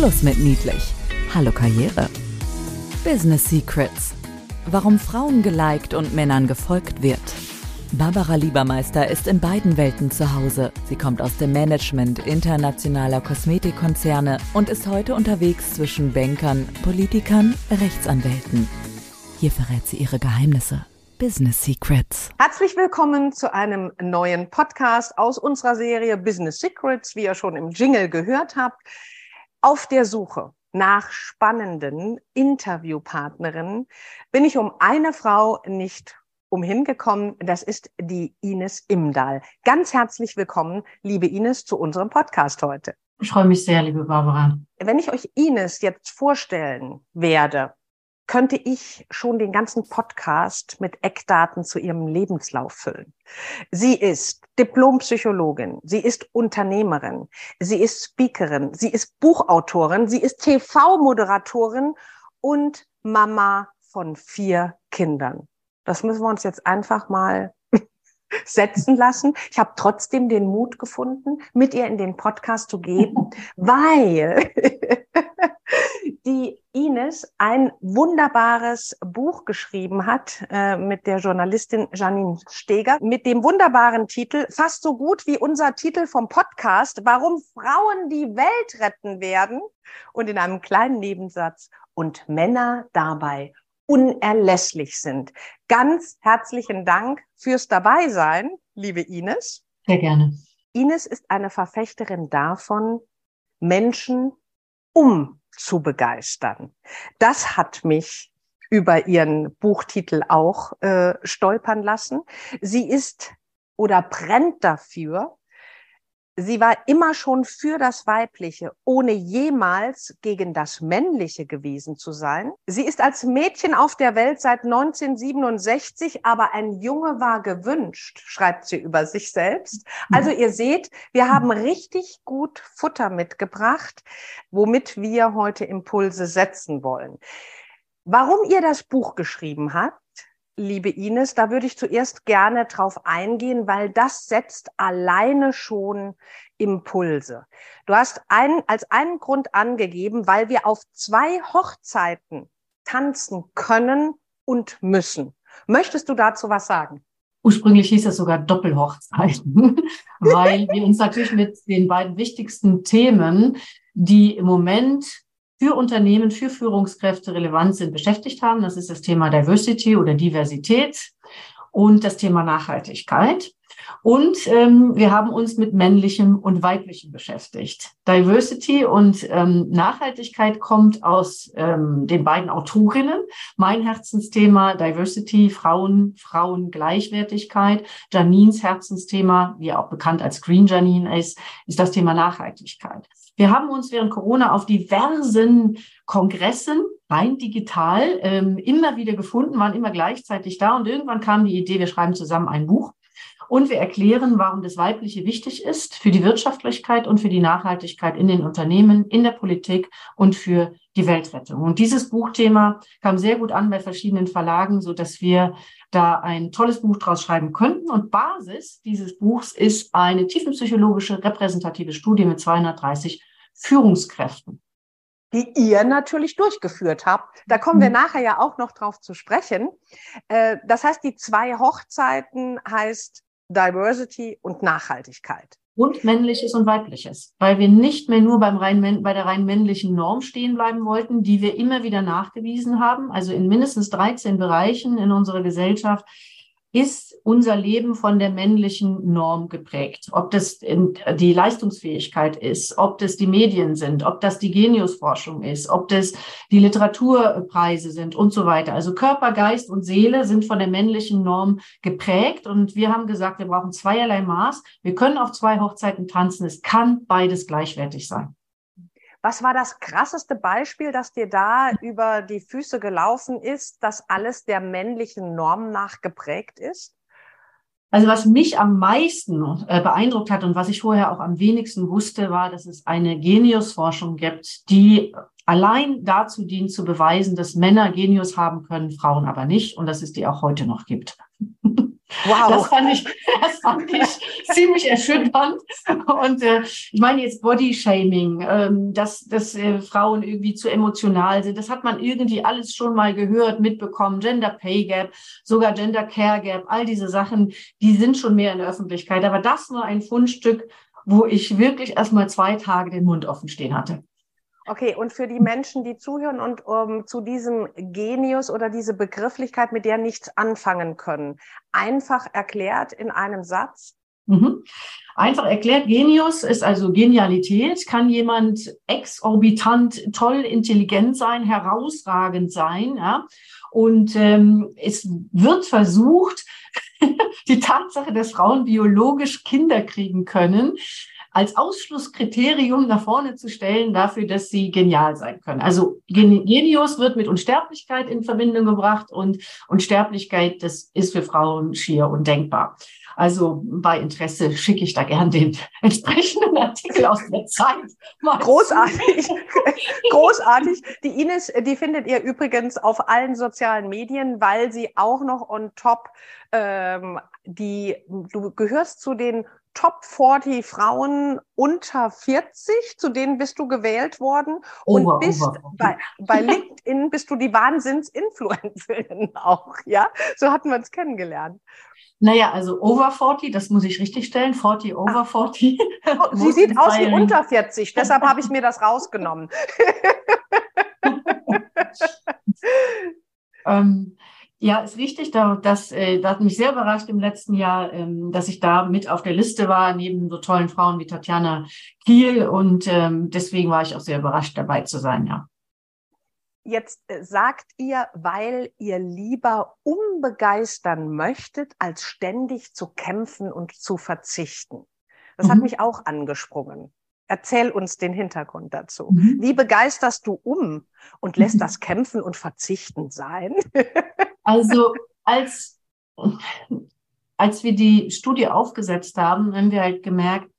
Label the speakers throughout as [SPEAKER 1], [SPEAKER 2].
[SPEAKER 1] Schluss mit niedlich. Hallo Karriere. Business Secrets. Warum Frauen geliked und Männern gefolgt wird. Barbara Liebermeister ist in beiden Welten zu Hause. Sie kommt aus dem Management internationaler Kosmetikkonzerne und ist heute unterwegs zwischen Bankern, Politikern, Rechtsanwälten. Hier verrät sie ihre Geheimnisse. Business Secrets.
[SPEAKER 2] Herzlich willkommen zu einem neuen Podcast aus unserer Serie Business Secrets, wie ihr schon im Jingle gehört habt. Auf der Suche nach spannenden Interviewpartnerinnen bin ich um eine Frau nicht umhingekommen. Das ist die Ines Imdahl. Ganz herzlich willkommen, liebe Ines, zu unserem Podcast heute.
[SPEAKER 3] Ich freue mich sehr, liebe Barbara.
[SPEAKER 2] Wenn ich euch Ines jetzt vorstellen werde, könnte ich schon den ganzen Podcast mit Eckdaten zu ihrem Lebenslauf füllen. Sie ist Diplompsychologin, sie ist Unternehmerin, sie ist Speakerin, sie ist Buchautorin, sie ist TV-Moderatorin und Mama von vier Kindern. Das müssen wir uns jetzt einfach mal setzen lassen. Ich habe trotzdem den Mut gefunden, mit ihr in den Podcast zu gehen, weil die Ines ein wunderbares Buch geschrieben hat äh, mit der Journalistin Janine Steger mit dem wunderbaren Titel, fast so gut wie unser Titel vom Podcast, warum Frauen die Welt retten werden und in einem kleinen Nebensatz und Männer dabei unerlässlich sind. Ganz herzlichen Dank fürs Dabeisein, liebe Ines.
[SPEAKER 3] Sehr gerne.
[SPEAKER 2] Ines ist eine Verfechterin davon, Menschen um zu begeistern. Das hat mich über ihren Buchtitel auch äh, stolpern lassen. Sie ist oder brennt dafür, sie war immer schon für das Weibliche, ohne jemals gegen das Männliche gewesen zu sein. Sie ist als Mädchen auf der Welt seit 1967, aber ein Junge war gewünscht, schreibt sie über sich selbst. Also ihr seht, wir haben richtig gut Futter mitgebracht, womit wir heute Impulse setzen wollen. Warum ihr das Buch geschrieben habt, liebe Ines, da würde ich zuerst gerne drauf eingehen, weil das setzt alleine schon Impulse. Du hast einen, als einen Grund angegeben, weil wir auf zwei Hochzeiten tanzen können und müssen. Möchtest du dazu was sagen?
[SPEAKER 3] Ursprünglich hieß es sogar Doppelhochzeiten, weil wir uns natürlich mit den beiden wichtigsten Themen, die im Moment für Unternehmen, für Führungskräfte relevant sind, beschäftigt haben. Das ist das Thema Diversity oder Diversität und das Thema Nachhaltigkeit. Und ähm, wir haben uns mit männlichem und weiblichem beschäftigt. Diversity und ähm, Nachhaltigkeit kommt aus ähm, den beiden Autorinnen. Mein Herzensthema Diversity, Frauen, Frauengleichwertigkeit. Janines Herzensthema, wie auch bekannt als Green Janine ist, ist das Thema Nachhaltigkeit. Wir haben uns während Corona auf diversen Kongressen, rein digital, ähm, immer wieder gefunden, waren immer gleichzeitig da und irgendwann kam die Idee, wir schreiben zusammen ein Buch und wir erklären, warum das Weibliche wichtig ist für die Wirtschaftlichkeit und für die Nachhaltigkeit in den Unternehmen, in der Politik und für die Weltrettung. Und dieses Buchthema kam sehr gut an bei verschiedenen Verlagen, so dass wir da ein tolles Buch draus schreiben könnten. Und Basis dieses Buchs ist eine tiefenpsychologische repräsentative Studie mit 230 Führungskräften
[SPEAKER 2] die ihr natürlich durchgeführt habt. Da kommen wir mhm. nachher ja auch noch drauf zu sprechen. Äh, das heißt, die zwei Hochzeiten heißt Diversity und Nachhaltigkeit.
[SPEAKER 3] Und männliches und weibliches, weil wir nicht mehr nur beim rein, bei der rein männlichen Norm stehen bleiben wollten, die wir immer wieder nachgewiesen haben. Also in mindestens 13 Bereichen in unserer Gesellschaft ist unser Leben von der männlichen Norm geprägt. Ob das die Leistungsfähigkeit ist, ob das die Medien sind, ob das die Geniusforschung ist, ob das die Literaturpreise sind und so weiter. Also Körper, Geist und Seele sind von der männlichen Norm geprägt. Und wir haben gesagt, wir brauchen zweierlei Maß. Wir können auf zwei Hochzeiten tanzen. Es kann beides gleichwertig sein.
[SPEAKER 2] Was war das krasseste Beispiel, das dir da über die Füße gelaufen ist, dass alles der männlichen Norm nach geprägt ist?
[SPEAKER 3] Also was mich am meisten äh, beeindruckt hat und was ich vorher auch am wenigsten wusste, war, dass es eine Geniusforschung gibt, die allein dazu dient zu beweisen, dass Männer Genius haben können, Frauen aber nicht und dass es die auch heute noch gibt. Wow. Das fand ich, das fand ich ziemlich erschütternd. Und äh, ich meine jetzt Bodyshaming, ähm, dass, dass äh, Frauen irgendwie zu emotional sind. Das hat man irgendwie alles schon mal gehört, mitbekommen. Gender Pay Gap, sogar Gender Care Gap, all diese Sachen, die sind schon mehr in der Öffentlichkeit. Aber das war ein Fundstück, wo ich wirklich erst mal zwei Tage den Mund offen stehen hatte.
[SPEAKER 2] Okay, und für die Menschen, die zuhören und um, zu diesem Genius oder diese Begrifflichkeit, mit der nichts anfangen können, einfach erklärt in einem Satz?
[SPEAKER 3] Mhm. Einfach erklärt, Genius ist also Genialität. Kann jemand exorbitant, toll, intelligent sein, herausragend sein. Ja? Und ähm, es wird versucht, die Tatsache, dass Frauen biologisch Kinder kriegen können, als Ausschlusskriterium nach vorne zu stellen dafür, dass sie genial sein können. Also Genius wird mit Unsterblichkeit in Verbindung gebracht und Unsterblichkeit, das ist für Frauen schier undenkbar. Also bei Interesse schicke ich da gern den entsprechenden Artikel aus der Zeit.
[SPEAKER 2] Großartig, großartig. Die Ines, die findet ihr übrigens auf allen sozialen Medien, weil sie auch noch on top ähm, die, du gehörst zu den Top 40 Frauen unter 40, zu denen bist du gewählt worden und over, bist over. Bei, bei LinkedIn bist du die Wahnsinns-Influencerin auch, ja? So hatten wir uns kennengelernt.
[SPEAKER 3] Naja, also over 40, das muss ich richtig stellen, 40 over 40.
[SPEAKER 2] Oh, sie sieht aus wie unter 40, deshalb habe ich mir das rausgenommen.
[SPEAKER 3] ähm, ja, ist richtig. Da, das, äh, das hat mich sehr überrascht im letzten Jahr, ähm, dass ich da mit auf der Liste war, neben so tollen Frauen wie Tatjana Kiel. Und ähm, deswegen war ich auch sehr überrascht, dabei zu sein, ja.
[SPEAKER 2] Jetzt äh, sagt ihr, weil ihr lieber umbegeistern möchtet, als ständig zu kämpfen und zu verzichten. Das mhm. hat mich auch angesprungen. Erzähl uns den Hintergrund dazu. Mhm. Wie begeisterst du um und lässt mhm. das Kämpfen und Verzichten sein?
[SPEAKER 3] Also als, als wir die Studie aufgesetzt haben, haben wir halt gemerkt,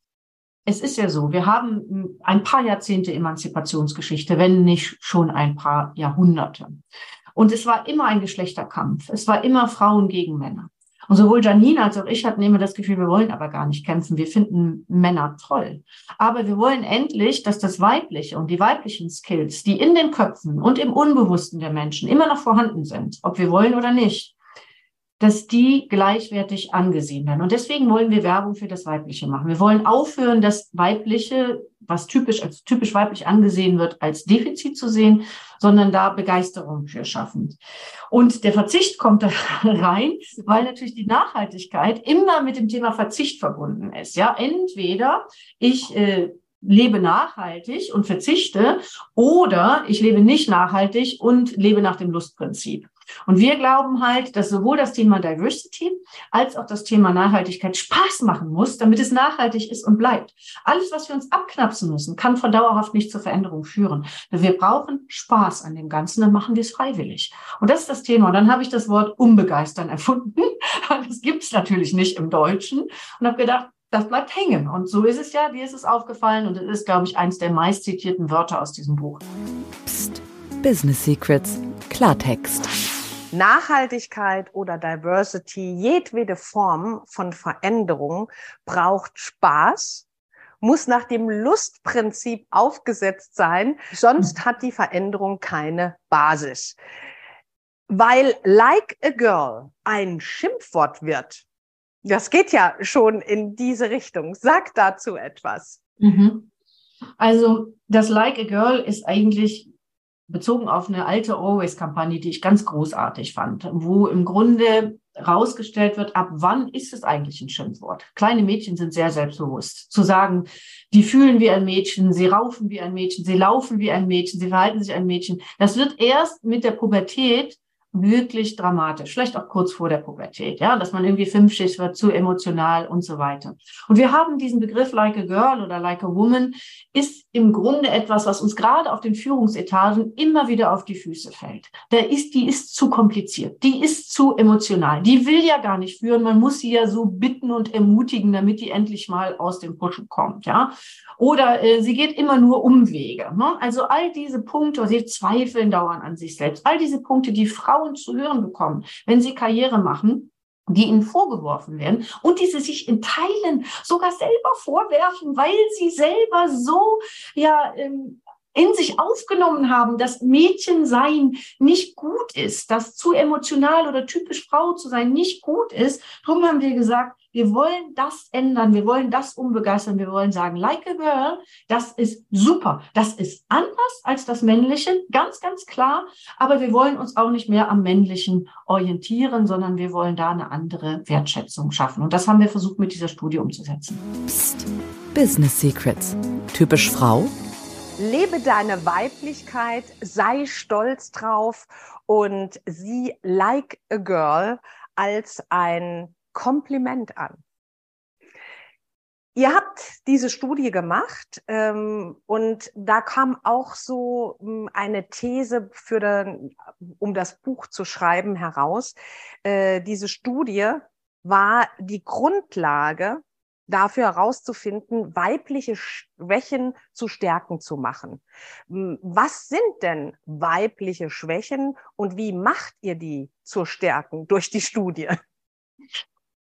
[SPEAKER 3] es ist ja so, wir haben ein paar Jahrzehnte Emanzipationsgeschichte, wenn nicht schon ein paar Jahrhunderte. Und es war immer ein Geschlechterkampf. Es war immer Frauen gegen Männer. Und sowohl Janine als auch ich hatten immer das Gefühl, wir wollen aber gar nicht kämpfen. Wir finden Männer toll. Aber wir wollen endlich, dass das Weibliche und die weiblichen Skills, die in den Köpfen und im Unbewussten der Menschen immer noch vorhanden sind, ob wir wollen oder nicht, dass die gleichwertig angesehen werden. Und deswegen wollen wir Werbung für das Weibliche machen. Wir wollen aufhören, das Weibliche, was typisch als typisch weiblich angesehen wird, als Defizit zu sehen, sondern da Begeisterung für schaffen. Und der Verzicht kommt da rein, weil natürlich die Nachhaltigkeit immer mit dem Thema Verzicht verbunden ist. Ja, entweder ich äh, lebe nachhaltig und verzichte oder ich lebe nicht nachhaltig und lebe nach dem Lustprinzip. Und wir glauben halt, dass sowohl das Thema Diversity als auch das Thema Nachhaltigkeit Spaß machen muss, damit es nachhaltig ist und bleibt. Alles, was wir uns abknapsen müssen, kann von dauerhaft nicht zur Veränderung führen. Wir brauchen Spaß an dem Ganzen, dann machen wir es freiwillig. Und das ist das Thema. Und dann habe ich das Wort unbegeistern erfunden. Das gibt es natürlich nicht im Deutschen. Und habe gedacht, das bleibt hängen. Und so ist es ja, dir ist es aufgefallen und es ist, glaube ich, eins der meistzitierten Wörter aus diesem Buch.
[SPEAKER 1] Psst. Business Secrets. Klartext.
[SPEAKER 2] Nachhaltigkeit oder Diversity, jedwede Form von Veränderung braucht Spaß, muss nach dem Lustprinzip aufgesetzt sein, sonst hat die Veränderung keine Basis. Weil like a girl ein Schimpfwort wird, das geht ja schon in diese Richtung. Sag dazu etwas.
[SPEAKER 3] Mhm. Also das Like a Girl ist eigentlich bezogen auf eine alte Always-Kampagne, die ich ganz großartig fand, wo im Grunde rausgestellt wird, ab wann ist es eigentlich ein Schimpfwort? Kleine Mädchen sind sehr selbstbewusst. Zu sagen, die fühlen wie ein Mädchen, sie raufen wie ein Mädchen, sie laufen wie ein Mädchen, sie verhalten sich ein Mädchen. Das wird erst mit der Pubertät wirklich dramatisch, vielleicht auch kurz vor der Pubertät, ja, dass man irgendwie fünfzig wird, zu emotional und so weiter. Und wir haben diesen Begriff like a girl oder like a woman ist im Grunde etwas, was uns gerade auf den Führungsetagen immer wieder auf die Füße fällt. Der ist, die ist zu kompliziert, die ist zu emotional, die will ja gar nicht führen, man muss sie ja so bitten und ermutigen, damit die endlich mal aus dem Pushen kommt, ja. Oder äh, sie geht immer nur Umwege. Ne? Also all diese Punkte, sie zweifeln dauernd an sich selbst, all diese Punkte, die Frauen zu hören bekommen, wenn sie Karriere machen, die ihnen vorgeworfen werden und die sie sich in Teilen sogar selber vorwerfen, weil sie selber so ja ähm, in sich aufgenommen haben, dass Mädchensein nicht gut ist, dass zu emotional oder typisch Frau zu sein nicht gut ist. Darum haben wir gesagt, wir wollen das ändern, wir wollen das umbegeistern, wir wollen sagen, like a girl, das ist super, das ist anders als das Männliche, ganz, ganz klar, aber wir wollen uns auch nicht mehr am Männlichen orientieren, sondern wir wollen da eine andere Wertschätzung schaffen. Und das haben wir versucht mit dieser Studie umzusetzen.
[SPEAKER 1] Psst. Business Secrets. Typisch Frau?
[SPEAKER 2] Lebe deine Weiblichkeit, sei stolz drauf und sieh like a girl als ein Kompliment an. Ihr habt diese Studie gemacht ähm, und da kam auch so ähm, eine These für den, um das Buch zu schreiben heraus. Äh, diese Studie war die Grundlage dafür herauszufinden, weibliche Schwächen zu Stärken zu machen. Was sind denn weibliche Schwächen und wie macht ihr die zur Stärken durch die Studie?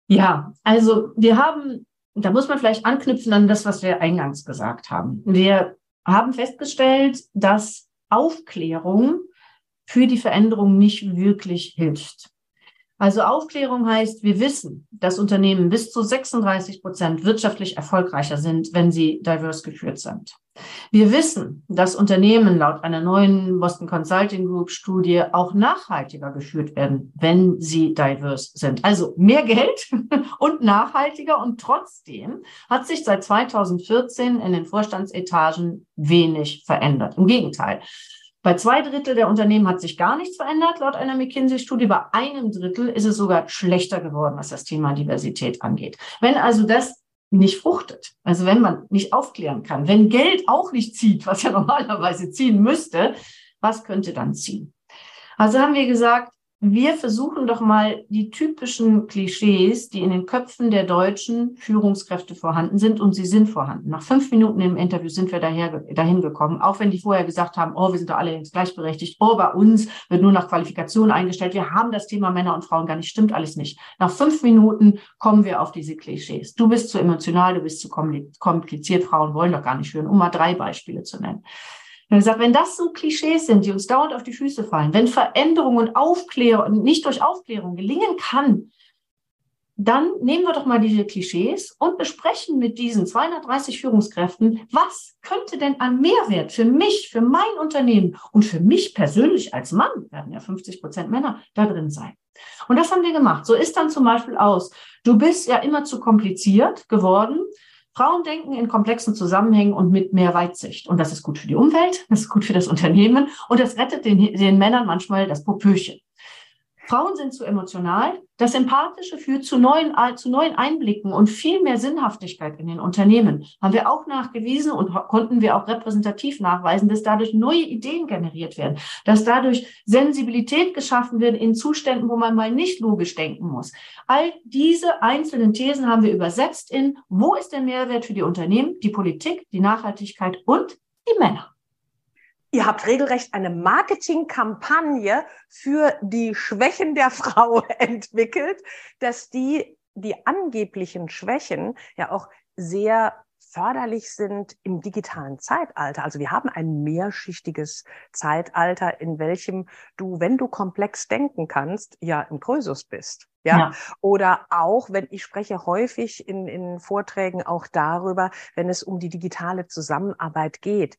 [SPEAKER 3] Ja, also wir haben, da muss man vielleicht anknüpfen an das, was wir eingangs gesagt haben. Wir haben festgestellt, dass Aufklärung für die Veränderung nicht wirklich hilft. Also Aufklärung heißt, wir wissen, dass Unternehmen bis zu 36 Prozent wirtschaftlich erfolgreicher sind, wenn sie diverse geführt sind. Wir wissen, dass Unternehmen laut einer neuen Boston Consulting Group Studie auch nachhaltiger geführt werden, wenn sie diverse sind. Also mehr Geld und nachhaltiger. Und trotzdem hat sich seit 2014 in den Vorstandsetagen wenig verändert. Im Gegenteil. Bei zwei Drittel der Unternehmen hat sich gar nichts verändert, laut einer McKinsey-Studie. Bei einem Drittel ist es sogar schlechter geworden, was das Thema Diversität angeht. Wenn also das nicht fruchtet, also wenn man nicht aufklären kann, wenn Geld auch nicht zieht, was ja normalerweise ziehen müsste, was könnte dann ziehen? Also haben wir gesagt, wir versuchen doch mal die typischen Klischees, die in den Köpfen der deutschen Führungskräfte vorhanden sind, und sie sind vorhanden. Nach fünf Minuten im Interview sind wir daher, dahin gekommen, auch wenn die vorher gesagt haben, oh, wir sind doch alle längst gleichberechtigt, oh, bei uns wird nur nach Qualifikation eingestellt, wir haben das Thema Männer und Frauen gar nicht, stimmt alles nicht. Nach fünf Minuten kommen wir auf diese Klischees. Du bist zu emotional, du bist zu kompliziert, Frauen wollen doch gar nicht hören, um mal drei Beispiele zu nennen. Und er gesagt, wenn das so Klischees sind, die uns dauernd auf die Füße fallen, wenn Veränderung und Aufklärung nicht durch Aufklärung gelingen kann, dann nehmen wir doch mal diese Klischees und besprechen mit diesen 230 Führungskräften, was könnte denn an Mehrwert für mich, für mein Unternehmen und für mich persönlich als Mann, werden ja 50 Prozent Männer, da drin sein. Und das haben wir gemacht. So ist dann zum Beispiel aus, du bist ja immer zu kompliziert geworden, Frauen denken in komplexen Zusammenhängen und mit mehr Weitsicht. Und das ist gut für die Umwelt, das ist gut für das Unternehmen und das rettet den, den Männern manchmal das Popöchen. Frauen sind zu emotional. Das Empathische führt zu neuen, zu neuen Einblicken und viel mehr Sinnhaftigkeit in den Unternehmen. Haben wir auch nachgewiesen und konnten wir auch repräsentativ nachweisen, dass dadurch neue Ideen generiert werden, dass dadurch Sensibilität geschaffen wird in Zuständen, wo man mal nicht logisch denken muss. All diese einzelnen Thesen haben wir übersetzt in, wo ist der Mehrwert für die Unternehmen, die Politik, die Nachhaltigkeit und die Männer.
[SPEAKER 2] Ihr habt regelrecht eine Marketingkampagne für die Schwächen der Frau entwickelt, dass die, die angeblichen Schwächen ja auch sehr förderlich sind im digitalen Zeitalter. Also wir haben ein mehrschichtiges Zeitalter, in welchem du, wenn du komplex denken kannst, ja im Krösus bist. Ja? ja? Oder auch, wenn ich spreche häufig in, in Vorträgen auch darüber, wenn es um die digitale Zusammenarbeit geht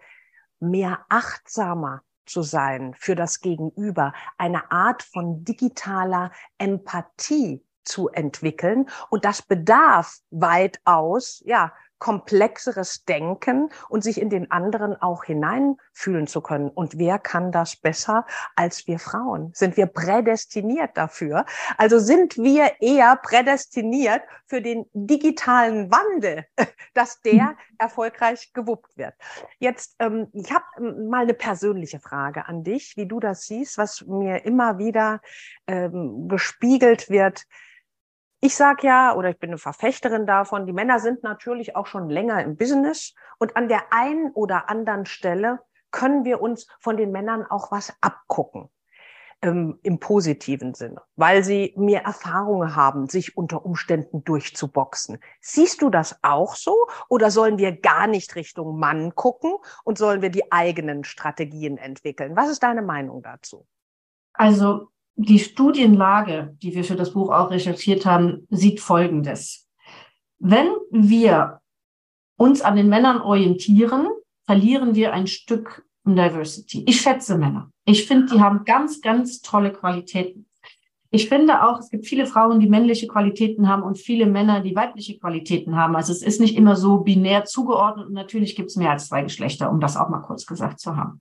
[SPEAKER 2] mehr achtsamer zu sein für das Gegenüber, eine Art von digitaler Empathie zu entwickeln. Und das bedarf weitaus, ja, komplexeres Denken und sich in den anderen auch hineinfühlen zu können. Und wer kann das besser als wir Frauen? Sind wir prädestiniert dafür? Also sind wir eher prädestiniert für den digitalen Wandel, dass der mhm. erfolgreich gewuppt wird. Jetzt, ähm, ich habe ähm, mal eine persönliche Frage an dich, wie du das siehst, was mir immer wieder ähm, gespiegelt wird ich sage ja, oder ich bin eine Verfechterin davon, die Männer sind natürlich auch schon länger im Business und an der einen oder anderen Stelle können wir uns von den Männern auch was abgucken. ähm, im positiven Sinne, weil sie mehr Erfahrungen haben, sich unter Umständen durchzuboxen. Siehst du das auch so oder sollen wir gar nicht Richtung Mann gucken und sollen wir die eigenen Strategien entwickeln? Was ist deine Meinung dazu?
[SPEAKER 3] Also die Studienlage, die wir für das Buch auch recherchiert haben, sieht Folgendes. Wenn wir uns an den Männern orientieren, verlieren wir ein Stück Diversity. Ich schätze Männer. Ich finde, die haben ganz, ganz tolle Qualitäten. Ich finde auch, es gibt viele Frauen, die männliche Qualitäten haben und viele Männer, die weibliche Qualitäten haben. Also es ist nicht immer so binär zugeordnet und natürlich gibt es mehr als zwei Geschlechter, um das auch mal kurz gesagt zu haben.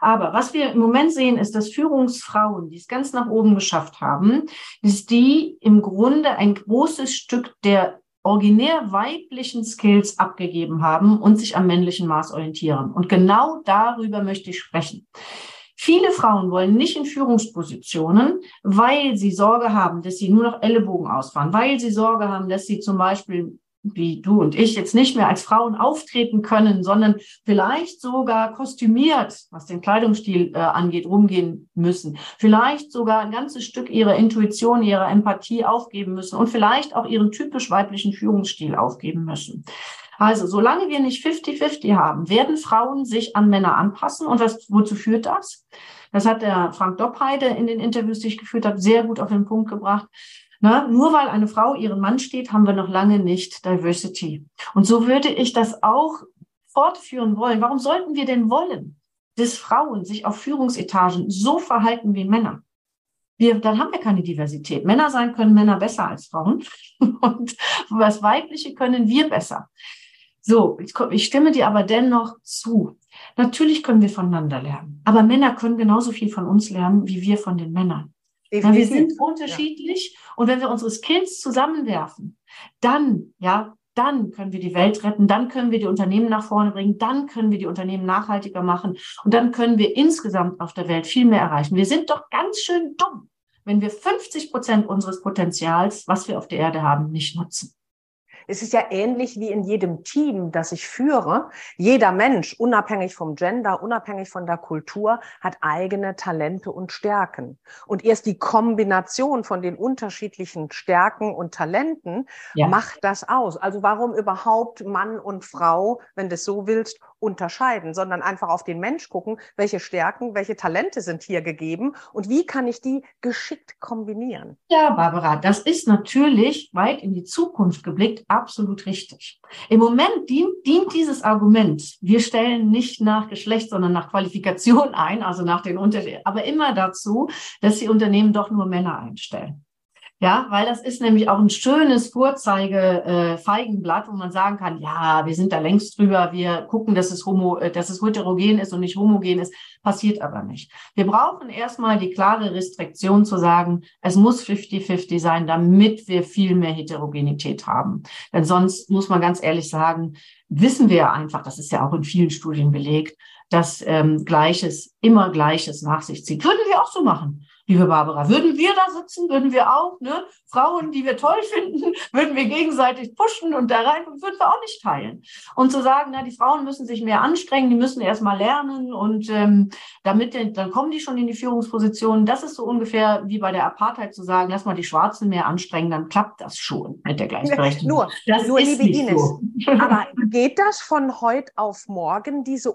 [SPEAKER 3] Aber was wir im Moment sehen, ist, dass Führungsfrauen, die es ganz nach oben geschafft haben, ist die im Grunde ein großes Stück der originär weiblichen Skills abgegeben haben und sich am männlichen Maß orientieren. Und genau darüber möchte ich sprechen. Viele Frauen wollen nicht in Führungspositionen, weil sie Sorge haben, dass sie nur noch Ellenbogen ausfahren, weil sie Sorge haben, dass sie zum Beispiel wie du und ich jetzt nicht mehr als Frauen auftreten können, sondern vielleicht sogar kostümiert, was den Kleidungsstil äh, angeht, rumgehen müssen. Vielleicht sogar ein ganzes Stück ihrer Intuition, ihrer Empathie aufgeben müssen und vielleicht auch ihren typisch weiblichen Führungsstil aufgeben müssen. Also, solange wir nicht 50-50 haben, werden Frauen sich an Männer anpassen. Und was, wozu führt das? Das hat der Frank Doppheide in den Interviews, die ich geführt habe, sehr gut auf den Punkt gebracht. Na, nur weil eine Frau ihren Mann steht, haben wir noch lange nicht Diversity. Und so würde ich das auch fortführen wollen. Warum sollten wir denn wollen, dass Frauen sich auf Führungsetagen so verhalten wie Männer? Wir, dann haben wir keine Diversität. Männer sein können Männer besser als Frauen. Und was Weibliche können wir besser. So, ich, ich stimme dir aber dennoch zu. Natürlich können wir voneinander lernen. Aber Männer können genauso viel von uns lernen, wie wir von den Männern. Ja, wir sind unterschiedlich ja. und wenn wir unsere Skills zusammenwerfen, dann, ja, dann können wir die Welt retten, dann können wir die Unternehmen nach vorne bringen, dann können wir die Unternehmen nachhaltiger machen und dann können wir insgesamt auf der Welt viel mehr erreichen. Wir sind doch ganz schön dumm, wenn wir 50 Prozent unseres Potenzials, was wir auf der Erde haben, nicht nutzen.
[SPEAKER 2] Es ist ja ähnlich wie in jedem Team, das ich führe. Jeder Mensch, unabhängig vom Gender, unabhängig von der Kultur, hat eigene Talente und Stärken. Und erst die Kombination von den unterschiedlichen Stärken und Talenten ja. macht das aus. Also warum überhaupt Mann und Frau, wenn du es so willst, unterscheiden, sondern einfach auf den Mensch gucken, welche Stärken, welche Talente sind hier gegeben und wie kann ich die geschickt kombinieren?
[SPEAKER 3] Ja, Barbara, das ist natürlich weit in die Zukunft geblickt absolut richtig. Im Moment dient, dient dieses Argument, wir stellen nicht nach Geschlecht, sondern nach Qualifikation ein, also nach den Unterschieden, aber immer dazu, dass die Unternehmen doch nur Männer einstellen. Ja, weil das ist nämlich auch ein schönes Vorzeige-Feigenblatt, äh, wo man sagen kann, ja, wir sind da längst drüber, wir gucken, dass es homo, äh, dass es heterogen ist und nicht homogen ist, passiert aber nicht. Wir brauchen erstmal die klare Restriktion zu sagen, es muss 50-50 sein, damit wir viel mehr Heterogenität haben. Denn sonst muss man ganz ehrlich sagen, wissen wir einfach, das ist ja auch in vielen Studien belegt, dass ähm, Gleiches immer Gleiches nach sich zieht. Würden wir auch so machen liebe Barbara. Würden wir da sitzen, würden wir auch, ne? Frauen, die wir toll finden, würden wir gegenseitig pushen und da rein, würden wir auch nicht teilen. Und zu sagen, na, die Frauen müssen sich mehr anstrengen, die müssen erst mal lernen und ähm, damit, dann kommen die schon in die Führungspositionen. Das ist so ungefähr wie bei der Apartheid zu sagen, lass mal die Schwarzen mehr anstrengen, dann klappt das schon mit der Gleichberechtigung.
[SPEAKER 2] Nur, das nur liebe Ines. So. Aber geht das von heute auf morgen, diese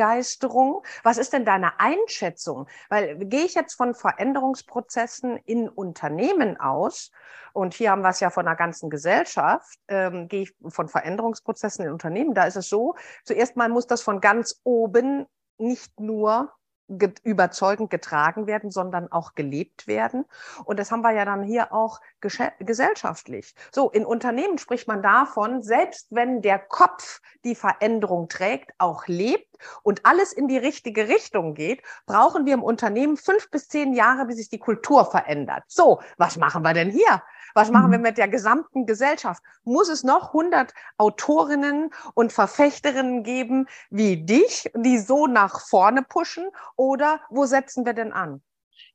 [SPEAKER 2] Umbegeisterung? Was ist denn deine Einschätzung? Weil gehe ich jetzt von Ver Veränderungsprozessen in Unternehmen aus. Und hier haben wir es ja von der ganzen Gesellschaft, ähm, gehe ich von Veränderungsprozessen in Unternehmen. Da ist es so, zuerst mal muss das von ganz oben nicht nur überzeugend getragen werden, sondern auch gelebt werden. Und das haben wir ja dann hier auch gesellschaftlich. So, in Unternehmen spricht man davon, selbst wenn der Kopf die Veränderung trägt, auch lebt und alles in die richtige Richtung geht, brauchen wir im Unternehmen fünf bis zehn Jahre, bis sich die Kultur verändert. So, was machen wir denn hier? Was machen wir mhm. mit der gesamten Gesellschaft? Muss es noch 100 Autorinnen und Verfechterinnen geben wie dich, die so nach vorne pushen? Oder wo setzen wir denn an?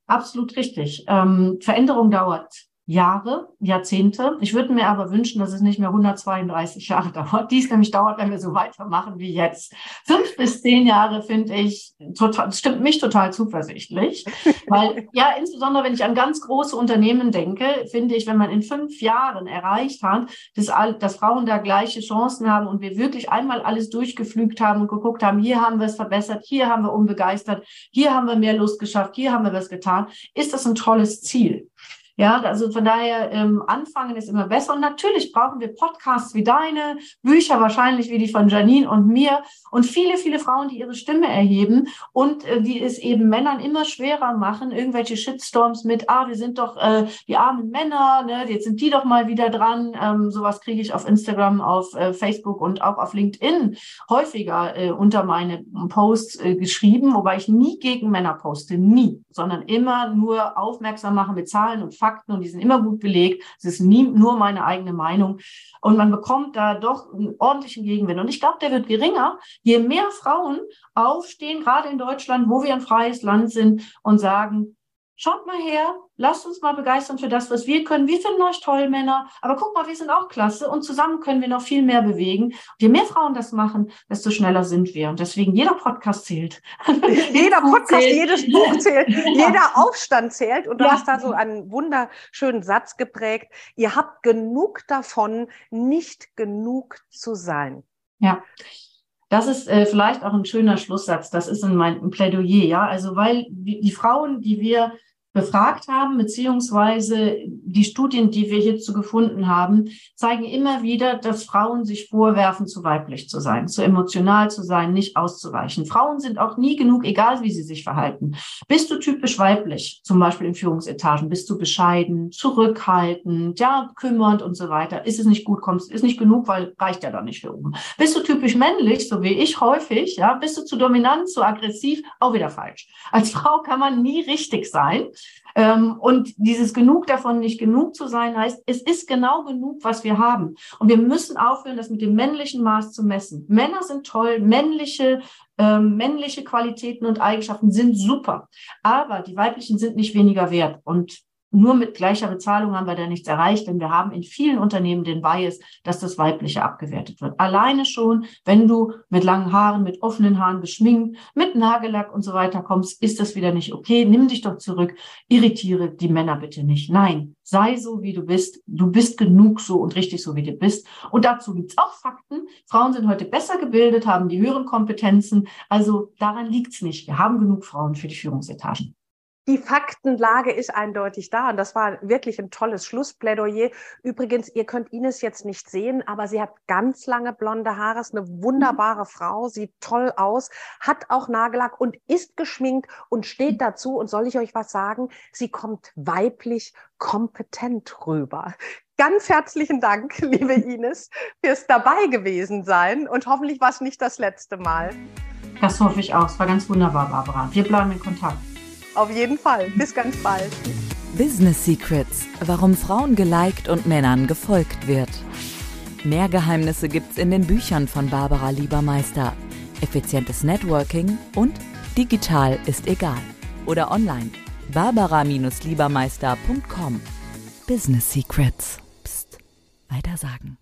[SPEAKER 3] Absolut richtig. Ähm, Veränderung dauert Jahre, Jahrzehnte. Ich würde mir aber wünschen, dass es nicht mehr 132 Jahre dauert. Dies nämlich dauert, wenn wir so weitermachen wie jetzt. Fünf bis zehn Jahre finde ich total, stimmt mich total zuversichtlich. Weil, ja, insbesondere wenn ich an ganz große Unternehmen denke, finde ich, wenn man in fünf Jahren erreicht hat, dass, dass Frauen da gleiche Chancen haben und wir wirklich einmal alles durchgeflügt haben und geguckt haben, hier haben wir es verbessert, hier haben wir unbegeistert, hier haben wir mehr Lust geschafft, hier haben wir was getan, ist das ein tolles Ziel. Ja, also von daher, ähm, anfangen ist immer besser. Und natürlich brauchen wir Podcasts wie deine, Bücher wahrscheinlich wie die von Janine und mir und viele, viele Frauen, die ihre Stimme erheben und äh, die es eben Männern immer schwerer machen, irgendwelche Shitstorms mit, ah, wir sind doch äh, die armen Männer, ne, jetzt sind die doch mal wieder dran. Ähm, sowas kriege ich auf Instagram, auf äh, Facebook und auch auf LinkedIn häufiger äh, unter meine Posts äh, geschrieben, wobei ich nie gegen Männer poste, nie, sondern immer nur aufmerksam machen mit Zahlen und Fakten Fakten und die sind immer gut belegt. Es ist nie nur meine eigene Meinung. Und man bekommt da doch einen ordentlichen Gegenwind. Und ich glaube, der wird geringer, je mehr Frauen aufstehen, gerade in Deutschland, wo wir ein freies Land sind und sagen, Schaut mal her, lasst uns mal begeistern für das, was wir können. Wir finden euch toll, Männer, aber guck mal, wir sind auch klasse und zusammen können wir noch viel mehr bewegen. Und je mehr Frauen das machen, desto schneller sind wir. Und deswegen jeder Podcast zählt.
[SPEAKER 2] jeder Podcast, zählt. jedes Buch zählt, jeder Aufstand zählt. Und du ja. hast da so einen wunderschönen Satz geprägt. Ihr habt genug davon, nicht genug zu sein.
[SPEAKER 3] Ja. Das ist äh, vielleicht auch ein schöner Schlusssatz. Das ist in meinem Plädoyer, ja. Also weil die, die Frauen, die wir befragt haben, beziehungsweise die Studien, die wir hierzu gefunden haben, zeigen immer wieder, dass Frauen sich vorwerfen, zu weiblich zu sein, zu emotional zu sein, nicht auszuweichen. Frauen sind auch nie genug, egal wie sie sich verhalten. Bist du typisch weiblich, zum Beispiel in Führungsetagen, bist du bescheiden, zurückhaltend, ja, kümmernd und so weiter, ist es nicht gut, kommst, ist nicht genug, weil reicht ja dann nicht für oben. Bist du typisch männlich, so wie ich häufig, ja, bist du zu dominant, zu aggressiv, auch wieder falsch. Als Frau kann man nie richtig sein. Ähm, und dieses genug davon nicht genug zu sein, heißt, es ist genau genug, was wir haben. Und wir müssen aufhören, das mit dem männlichen Maß zu messen. Männer sind toll, männliche, ähm, männliche Qualitäten und Eigenschaften sind super. Aber die weiblichen sind nicht weniger wert. Und nur mit gleicher Bezahlung haben wir da nichts erreicht, denn wir haben in vielen Unternehmen den Bias, dass das Weibliche abgewertet wird. Alleine schon, wenn du mit langen Haaren, mit offenen Haaren geschminkt, mit Nagellack und so weiter kommst, ist das wieder nicht okay. Nimm dich doch zurück. Irritiere die Männer bitte nicht. Nein, sei so, wie du bist. Du bist genug so und richtig so, wie du bist. Und dazu gibt's auch Fakten. Frauen sind heute besser gebildet, haben die höheren Kompetenzen. Also daran liegt's nicht. Wir haben genug Frauen für die Führungsetagen
[SPEAKER 2] die Faktenlage ist eindeutig da und das war wirklich ein tolles Schlussplädoyer. Übrigens, ihr könnt Ines jetzt nicht sehen, aber sie hat ganz lange blonde Haare, ist eine wunderbare mhm. Frau, sieht toll aus, hat auch Nagellack und ist geschminkt und steht dazu. Und soll ich euch was sagen? Sie kommt weiblich kompetent rüber. Ganz herzlichen Dank, liebe Ines, fürs dabei gewesen sein und hoffentlich war es nicht das letzte Mal.
[SPEAKER 3] Das hoffe ich auch. Es war ganz wunderbar, Barbara. Wir bleiben in Kontakt.
[SPEAKER 2] Auf jeden Fall. Bis ganz bald.
[SPEAKER 1] Business Secrets, warum Frauen geliked und Männern gefolgt wird. Mehr Geheimnisse gibt's in den Büchern von Barbara Liebermeister. Effizientes Networking und digital ist egal. Oder online. Barbara-Liebermeister.com. Business Secrets. Psst. Weiter sagen.